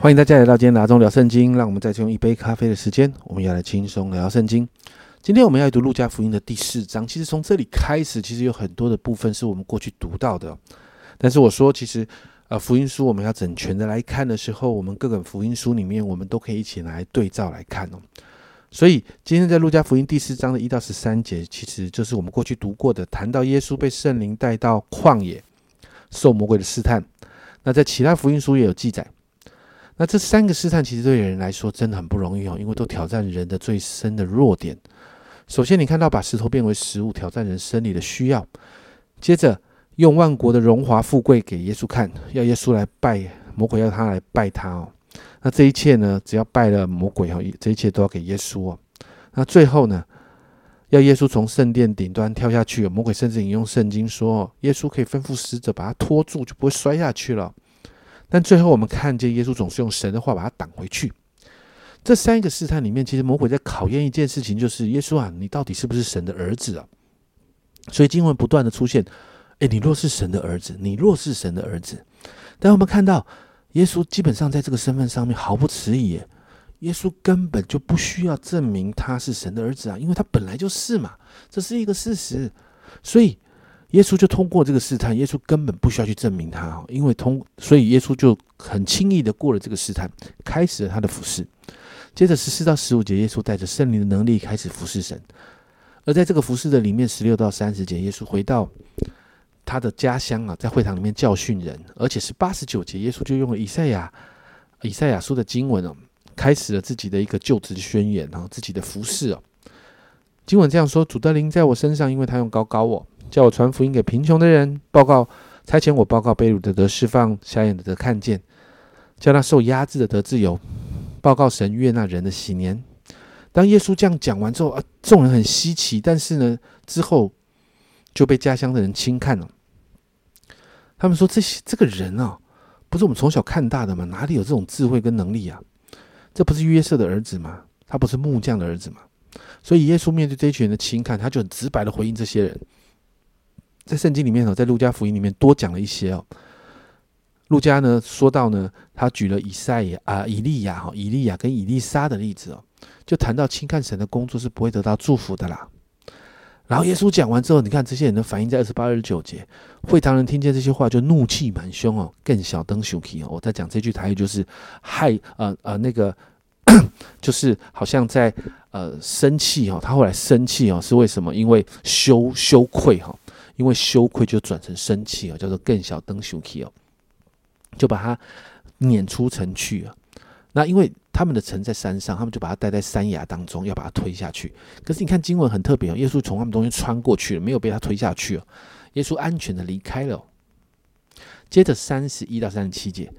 欢迎大家来到今天拿中聊圣经，让我们再次用一杯咖啡的时间，我们要来轻松聊圣经。今天我们要读路加福音的第四章。其实从这里开始，其实有很多的部分是我们过去读到的。但是我说，其实呃，福音书我们要整全的来看的时候，我们各个福音书里面，我们都可以一起来对照来看哦。所以今天在路加福音第四章的一到十三节，其实就是我们过去读过的，谈到耶稣被圣灵带到旷野受魔鬼的试探。那在其他福音书也有记载。那这三个试探其实对人来说真的很不容易哦，因为都挑战人的最深的弱点。首先，你看到把石头变为食物，挑战人生理的需要；接着，用万国的荣华富贵给耶稣看，要耶稣来拜魔鬼，要他来拜他哦。那这一切呢，只要拜了魔鬼哦，这一切都要给耶稣哦。那最后呢，要耶稣从圣殿顶端跳下去，魔鬼甚至引用圣经说，耶稣可以吩咐使者把他拖住，就不会摔下去了。但最后，我们看见耶稣总是用神的话把他挡回去。这三个试探里面，其实魔鬼在考验一件事情，就是耶稣啊，你到底是不是神的儿子啊？所以经文不断的出现，哎，你若是神的儿子，你若是神的儿子。但我们看到耶稣基本上在这个身份上面毫不迟疑，耶稣根本就不需要证明他是神的儿子啊，因为他本来就是嘛，这是一个事实。所以。耶稣就通过这个试探，耶稣根本不需要去证明他，因为通，所以耶稣就很轻易的过了这个试探，开始了他的服侍。接着十四到十五节，耶稣带着圣灵的能力开始服侍神。而在这个服侍的里面，十六到三十节，耶稣回到他的家乡啊，在会堂里面教训人，而且是八十九节，耶稣就用了以赛亚以赛亚书的经文哦，开始了自己的一个就职宣言，然后自己的服侍哦。经文这样说：主的灵在我身上，因为他用高高我。叫我传福音给贫穷的人，报告差遣我报告被掳的得释放，瞎眼的得看见，叫那受压制的得自由，报告神悦纳人的喜年。当耶稣这样讲完之后啊，众人很稀奇，但是呢，之后就被家乡的人轻看了。他们说：“这些这个人啊，不是我们从小看大的吗？哪里有这种智慧跟能力啊？这不是约瑟的儿子吗？他不是木匠的儿子吗？”所以耶稣面对这群人的轻看，他就很直白的回应这些人。在圣经里面哦，在路加福音里面多讲了一些哦。路加呢说到呢，他举了以赛亚啊、以利亚哈、以利亚跟以利沙的例子哦，就谈到轻看神的工作是不会得到祝福的啦。然后耶稣讲完之后，你看这些人的反应在二十八、二十九节，会堂人听见这些话就怒气满胸哦，更小灯羞气哦。我在讲这句台语就是害呃呃那个，就是好像在呃生气哦，他后来生气哦是为什么？因为羞羞愧哈。因为羞愧就转成生气哦，叫做更小灯羞气哦，就把他撵出城去了。那因为他们的城在山上，他们就把他带在山崖当中，要把他推下去。可是你看经文很特别哦，耶稣从他们中间穿过去了，没有被他推下去哦。耶稣安全的离开了。接着三十一到三十七节，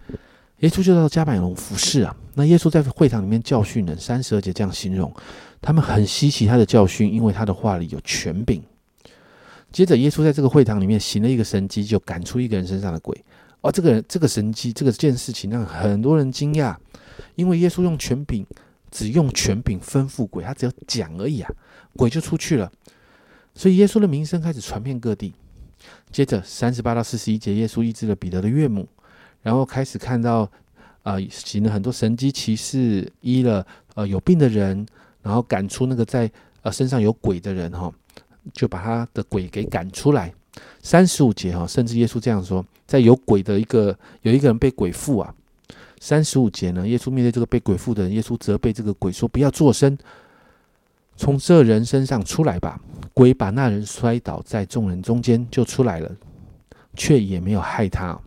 耶稣就到加百隆服侍啊。那耶稣在会堂里面教训人，三十二节这样形容，他们很稀奇他的教训，因为他的话里有权柄。接着，耶稣在这个会堂里面行了一个神迹，就赶出一个人身上的鬼。哦，这个人这个神迹这个件事情让很多人惊讶，因为耶稣用权柄，只用权柄吩咐鬼，他只要讲而已啊，鬼就出去了。所以耶稣的名声开始传遍各地。接着三十八到四十一节，耶稣医治了彼得的岳母，然后开始看到啊，行了很多神迹奇事，医了呃有病的人，然后赶出那个在呃身上有鬼的人哈。就把他的鬼给赶出来。三十五节哈，甚至耶稣这样说：在有鬼的一个有一个人被鬼附啊。三十五节呢，耶稣面对这个被鬼附的人，耶稣责备这个鬼说：“不要作声，从这人身上出来吧。”鬼把那人摔倒在众人中间，就出来了，却也没有害他。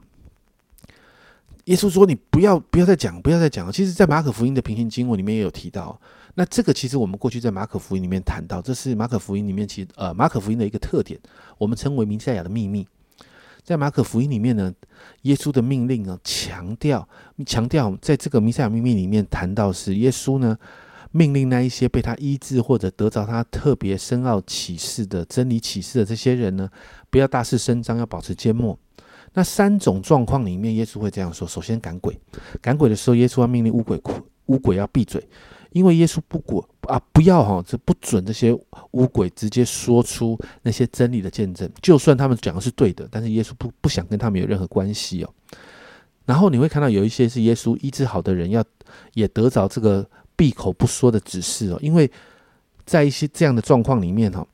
耶稣说：“你不要不要再讲，不要再讲了。”其实，在马可福音的平行经文里面也有提到。那这个其实我们过去在马可福音里面谈到，这是马可福音里面其实呃马可福音的一个特点，我们称为弥赛亚的秘密。在马可福音里面呢，耶稣的命令呢强调强调，在这个弥赛亚秘密里面谈到是耶稣呢命令那一些被他医治或者得着他特别深奥启示的真理启示的这些人呢，不要大肆声张，要保持缄默。那三种状况里面，耶稣会这样说：首先赶鬼，赶鬼的时候，耶稣要命令乌鬼乌鬼要闭嘴。因为耶稣不管啊，不要哈，这不准这些巫鬼直接说出那些真理的见证，就算他们讲的是对的，但是耶稣不不想跟他们有任何关系哦。然后你会看到有一些是耶稣医治好的人，要也得着这个闭口不说的指示哦，因为在一些这样的状况里面哈，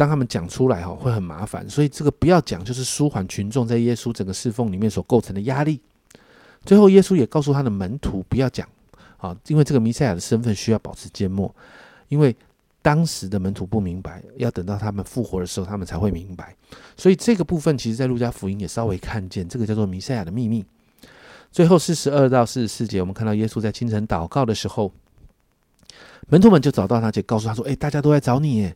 当他们讲出来哈会很麻烦，所以这个不要讲，就是舒缓群众在耶稣整个侍奉里面所构成的压力。最后，耶稣也告诉他的门徒不要讲啊，因为这个弥赛亚的身份需要保持缄默，因为当时的门徒不明白，要等到他们复活的时候，他们才会明白。所以这个部分，其实在路加福音也稍微看见，这个叫做弥赛亚的秘密。最后四十二到四十四节，我们看到耶稣在清晨祷告的时候，门徒们就找到他，就告诉他说：“哎，大家都在找你。”耶。”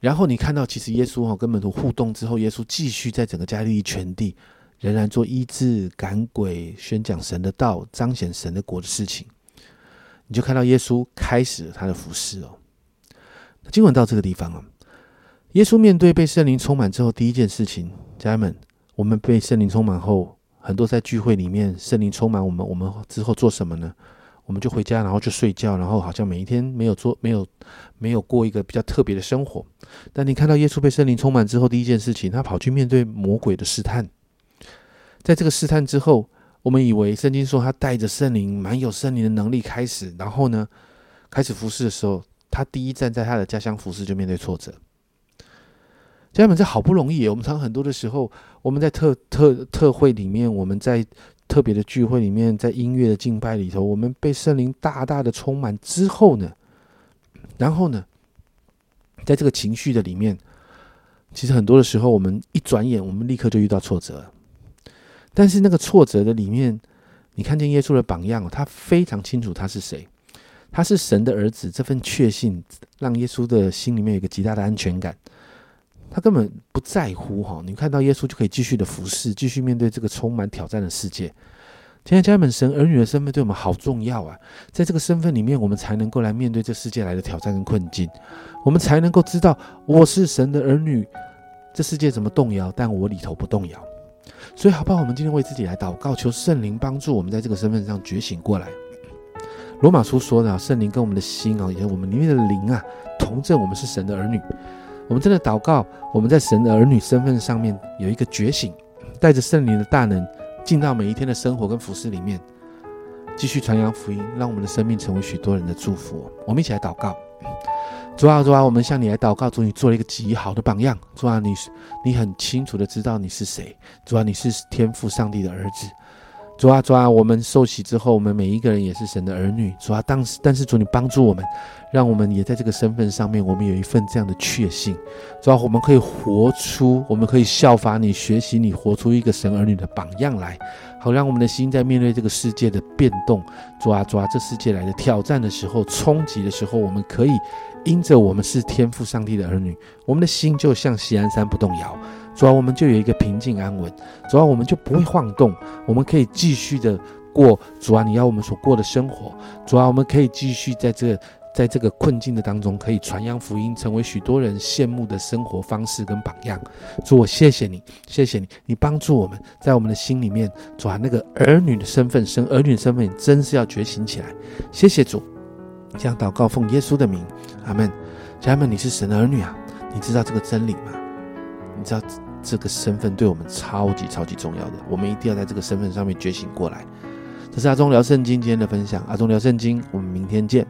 然后你看到，其实耶稣哈跟门徒互动之后，耶稣继续在整个加利利全地仍然做医治、赶鬼、宣讲神的道、彰显神的国的事情。你就看到耶稣开始他的服侍哦。那经文到这个地方啊，耶稣面对被圣灵充满之后，第一件事情，家人们，我们被圣灵充满后。很多在聚会里面，圣灵充满我们，我们之后做什么呢？我们就回家，然后就睡觉，然后好像每一天没有做，没有没有过一个比较特别的生活。但你看到耶稣被圣灵充满之后，第一件事情，他跑去面对魔鬼的试探。在这个试探之后，我们以为圣经说他带着圣灵，满有圣灵的能力开始，然后呢，开始服侍的时候，他第一站在他的家乡服侍，就面对挫折。家人们，这好不容易，我们常很多的时候，我们在特特特会里面，我们在特别的聚会里面，在音乐的敬拜里头，我们被圣灵大大的充满之后呢，然后呢，在这个情绪的里面，其实很多的时候，我们一转眼，我们立刻就遇到挫折。但是那个挫折的里面，你看见耶稣的榜样，他非常清楚他是谁，他是神的儿子，这份确信让耶稣的心里面有一个极大的安全感。他根本不在乎哈，你看到耶稣就可以继续的服侍，继续面对这个充满挑战的世界。今天家人们，神儿女的身份对我们好重要啊！在这个身份里面，我们才能够来面对这世界来的挑战跟困境，我们才能够知道我是神的儿女。这世界怎么动摇，但我里头不动摇。所以，好不好？我们今天为自己来祷告，求圣灵帮助我们在这个身份上觉醒过来。罗马书说的，圣灵跟我们的心啊，也是我们里面的灵啊，同证我们是神的儿女。我们真的祷告，我们在神的儿女身份上面有一个觉醒，带着圣灵的大能进到每一天的生活跟服饰里面，继续传扬福音，让我们的生命成为许多人的祝福。我们一起来祷告，主啊主啊，我们向你来祷告，主你做了一个极好的榜样，主啊你你很清楚的知道你是谁，主啊你是天父上帝的儿子。主啊，主啊，我们受洗之后，我们每一个人也是神的儿女。主啊，当时但是主你帮助我们，让我们也在这个身份上面，我们有一份这样的确信。主啊，我们可以活出，我们可以效法你，学习你，活出一个神儿女的榜样来，好让我们的心在面对这个世界的变动，主啊，主啊，这世界来的挑战的时候，冲击的时候，我们可以因着我们是天赋上帝的儿女，我们的心就像西安山不动摇。主要我们就有一个平静安稳，主要我们就不会晃动，我们可以继续的过主啊你要我们所过的生活，主要我们可以继续在这在这个困境的当中，可以传扬福音，成为许多人羡慕的生活方式跟榜样。主，我谢谢你，谢谢你，你帮助我们在我们的心里面，主啊那个儿女的身份，生儿女的身份真是要觉醒起来。谢谢主，这样祷告奉耶稣的名，阿门。家人们，你是神的儿女啊，你知道这个真理吗？你知道？这个身份对我们超级超级重要的，我们一定要在这个身份上面觉醒过来。这是阿忠聊圣经今天的分享，阿忠聊圣经，我们明天见。